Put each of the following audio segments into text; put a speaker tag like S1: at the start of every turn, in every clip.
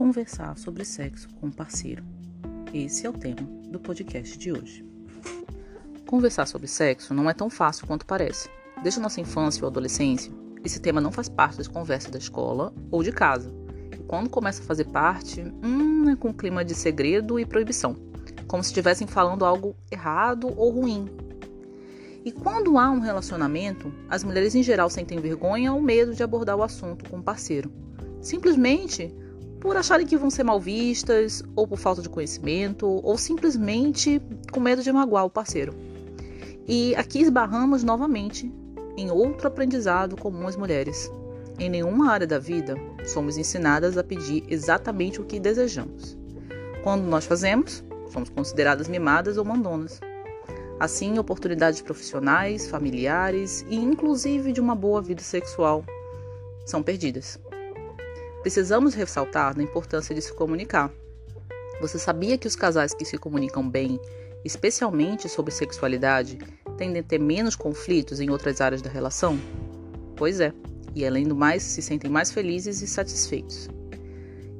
S1: conversar sobre sexo com um parceiro. Esse é o tema do podcast de hoje. Conversar sobre sexo não é tão fácil quanto parece. Desde a nossa infância ou adolescência, esse tema não faz parte das conversas da escola ou de casa. E quando começa a fazer parte, hum, é com um clima de segredo e proibição, como se estivessem falando algo errado ou ruim. E quando há um relacionamento, as mulheres em geral sentem vergonha ou medo de abordar o assunto com o parceiro simplesmente por acharem que vão ser mal vistas, ou por falta de conhecimento, ou simplesmente com medo de magoar o parceiro. E aqui esbarramos novamente em outro aprendizado comum às mulheres. Em nenhuma área da vida somos ensinadas a pedir exatamente o que desejamos. Quando nós fazemos, somos consideradas mimadas ou mandonas. Assim, oportunidades profissionais, familiares e inclusive de uma boa vida sexual são perdidas. Precisamos ressaltar a importância de se comunicar. Você sabia que os casais que se comunicam bem, especialmente sobre sexualidade, tendem a ter menos conflitos em outras áreas da relação? Pois é, e além do mais, se sentem mais felizes e satisfeitos.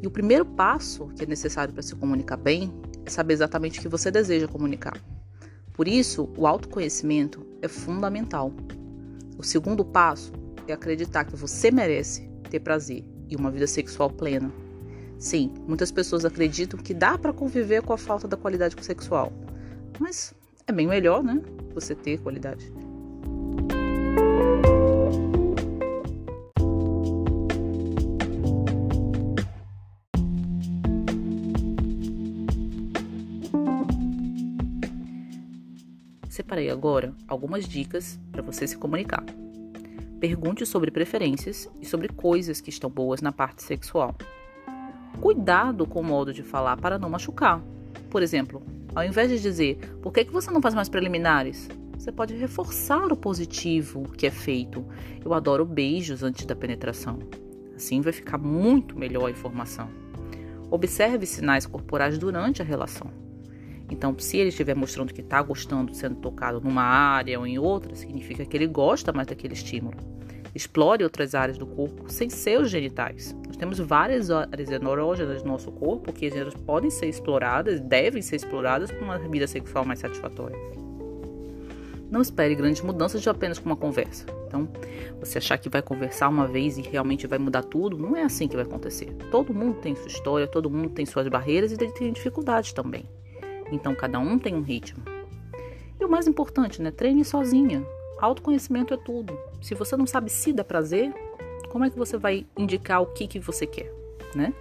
S1: E o primeiro passo que é necessário para se comunicar bem é saber exatamente o que você deseja comunicar. Por isso, o autoconhecimento é fundamental. O segundo passo é acreditar que você merece ter prazer e uma vida sexual plena. Sim, muitas pessoas acreditam que dá para conviver com a falta da qualidade sexual, mas é bem melhor, né? Você ter qualidade. Separei agora algumas dicas para você se comunicar. Pergunte sobre preferências e sobre coisas que estão boas na parte sexual. Cuidado com o modo de falar para não machucar. Por exemplo, ao invés de dizer por que, que você não faz mais preliminares, você pode reforçar o positivo que é feito. Eu adoro beijos antes da penetração. Assim vai ficar muito melhor a informação. Observe sinais corporais durante a relação. Então, se ele estiver mostrando que está gostando sendo tocado numa área ou em outra, significa que ele gosta mais daquele estímulo. Explore outras áreas do corpo sem seus genitais. Nós temos várias áreas erógenas no nosso corpo que elas podem ser exploradas, devem ser exploradas para uma vida sexual mais satisfatória. Não espere grandes mudanças de apenas com uma conversa. Então, você achar que vai conversar uma vez e realmente vai mudar tudo, não é assim que vai acontecer. Todo mundo tem sua história, todo mundo tem suas barreiras e tem dificuldades também. Então cada um tem um ritmo. E o mais importante, né? Treine sozinha. Autoconhecimento é tudo. Se você não sabe se dá prazer, como é que você vai indicar o que, que você quer, né?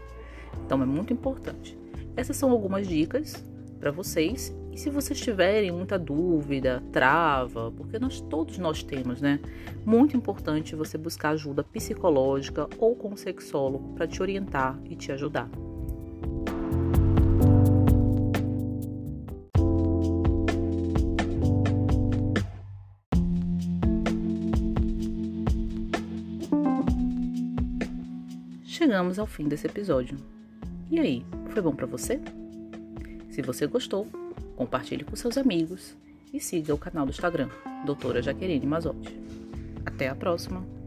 S1: Então é muito importante. Essas são algumas dicas para vocês. E se vocês tiverem muita dúvida, trava, porque nós todos nós temos, né? Muito importante você buscar ajuda psicológica ou com sexólogo para te orientar e te ajudar. Chegamos ao fim desse episódio. E aí, foi bom para você? Se você gostou, compartilhe com seus amigos e siga o canal do Instagram, Doutora Jaqueline Mazotti. Até a próxima!